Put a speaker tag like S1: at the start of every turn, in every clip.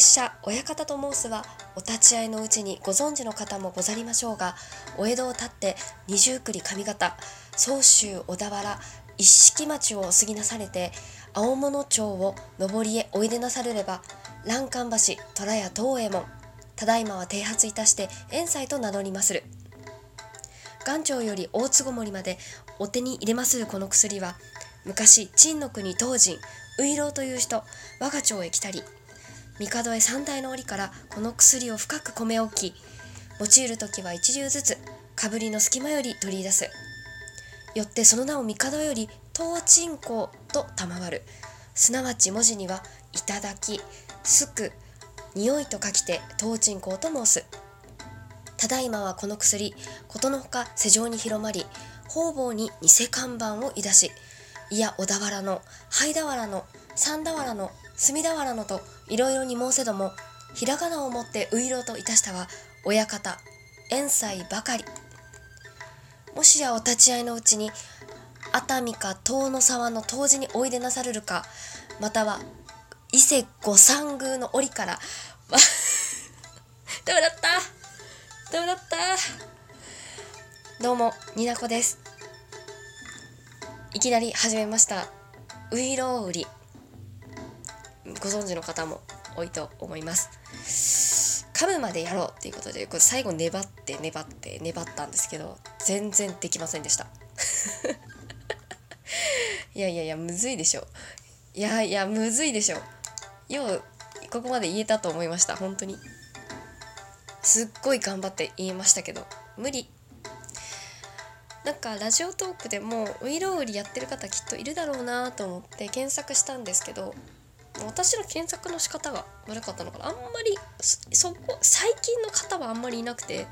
S1: 拙者親方と申すはお立ち会いのうちにご存知の方もござりましょうがお江戸を立って二十栗上方総州小田原一色町を過ぎなされて青物町を上りへおいでなされれば欄干橋虎屋東右衛門ただいまは剃髪いたして遠斎と名乗りまする。元朝より大坪森までお手に入れまするこの薬は昔陳の国東人ウ郎という人我が町へ来たり帝へ三代の折からこの薬を深く込め置き用いる時は一流ずつかぶりの隙間より取り出す。よってその名を帝より東鎮香と賜る。すなわち文字には「いただき」「すく」「匂い」と書きて東鎮香と申す。ただいまはこの薬ことのほか世上に広まり方々に偽看板をいだしいや小田原の灰原の三田原の隅田原のといろいろに申せどもひらがなをもってういろといたしたは親方遠斎ばかり。もしやお立ち会いのうちに熱海か遠野沢の湯治においでなされるかまたは伊勢御三宮の折から ダメだった。ダメだった。どうもになこです。いきなり始めました。ウイロウリご存知の方も多いと思います。噛むまでやろうっていうことでこれ最後粘って粘って粘ったんですけど全然できませんでした。いやいやいやむずいでしょ。いやいやむずいでしょ。ようここまで言えたと思いました。本当に。すっごい頑張って言いましたけど。無理。なんかラジオトークでもウイロウリやってる方きっといるだろうなと思って検索したんですけど私の検索の仕方が悪かったのかな。あんまりそこ最近の方はあんまりいなくて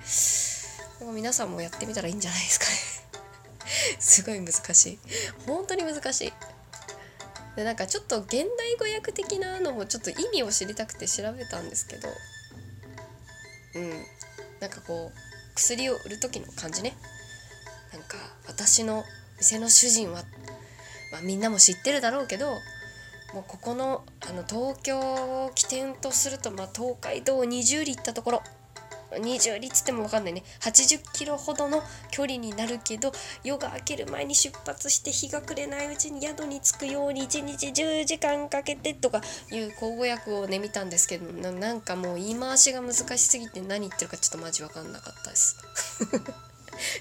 S1: 皆さんもやってみたらいいんじゃないですかね。すごい難しい。本当に難しい。でなんかちょっと現代語訳的なのもちょっと意味を知りたくて調べたんですけどうん。なんかこう薬を売る時の感じね。なんか私の店の主人は、まあ、みんなも知ってるだろうけどもうここのあの東京を起点とすると、まあ、東海道20里行ったところ。20里っつっても分かんないね。80キロほどの距離になるけど夜が明ける前に出発して日が暮れないうちに宿に着くように1日10時間かけてとかいう口語訳をね見たんですけどなんかもう言い回しが難しすぎて何言ってるかちょっとマジ分かんなかったです。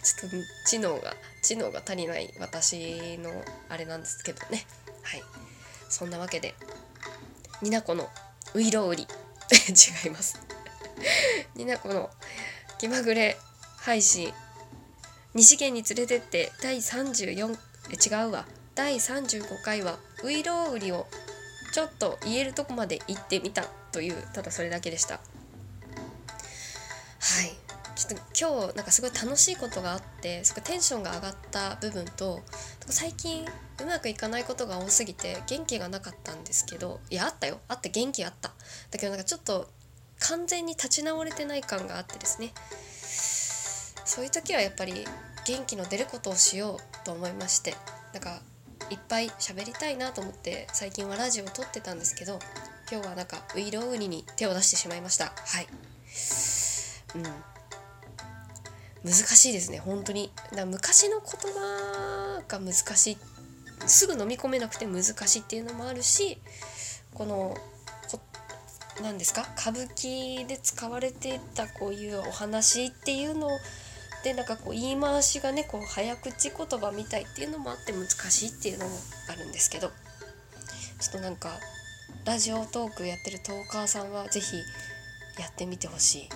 S1: ちょっと知能が知能が足りない私のあれなんですけどね。はい。そんなわけでになこのういろうり違います。になこの気まぐれ配信。西県に連れてって第34え違うわ。第35回はういろうりをちょっと言えるとこまで行ってみた。というただそれだけでした。はい。ちょっと今日なんかすごい楽しいことがあってすごいテンションが上がった部分と最近うまくいかないことが多すぎて元気がなかったんですけどいやあったよ。あって元気あった。だけどなんかちょっと完全に立ち直れてない感があってですね。そういう時はやっぱり元気の出ることをしようと思いましてなんかいっぱい喋りたいなと思って最近はラジオを撮ってたんですけど今日はなんかウイロウニに手を出してしまいました。はい。うん。難しいですね本当に。だ昔の言葉が難しいすぐ飲み込めなくて難しいっていうのもあるしこの何ですか？歌舞伎で使われてたこういうお話っていうのでなんかこう言い回しがねこう早口言葉みたいっていうのもあって難しいっていうのもあるんですけどちょっとなんかラジオトークやってるトーカーさんは是非やってみてほしい。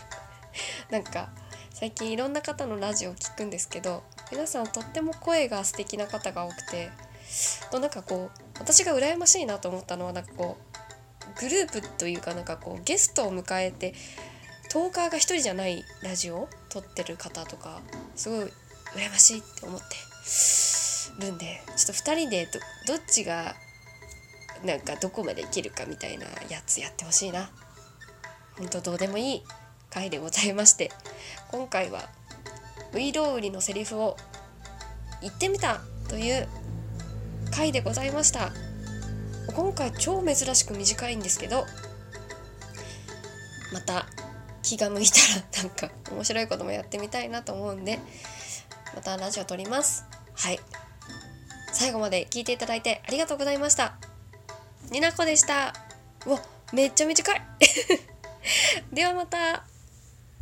S1: なんか最近いろんな方のラジオを聞くんですけど皆さんとっても声が素敵な方が多くてとなんかこう私が羨ましいなと思ったのはなんかこうグループというかなんかこうゲストを迎えてトーカーが一人じゃないラジオを撮ってる方とかすごい羨ましいって思ってるんでちょっと2人でどっちがなんかどこまでいけるかみたいなやつやってほしいな。ほんとどうでもいい回でございまして今回はウイロウリのセリフを言ってみたという回でございました。今回超珍しく短いんですけどまた気が向いたらなんか面白いこともやってみたいなと思うんでまたラジオ撮ります。はい。最後まで聞いていただいてありがとうございました。になこでした。うわめっちゃ短い。ではまた。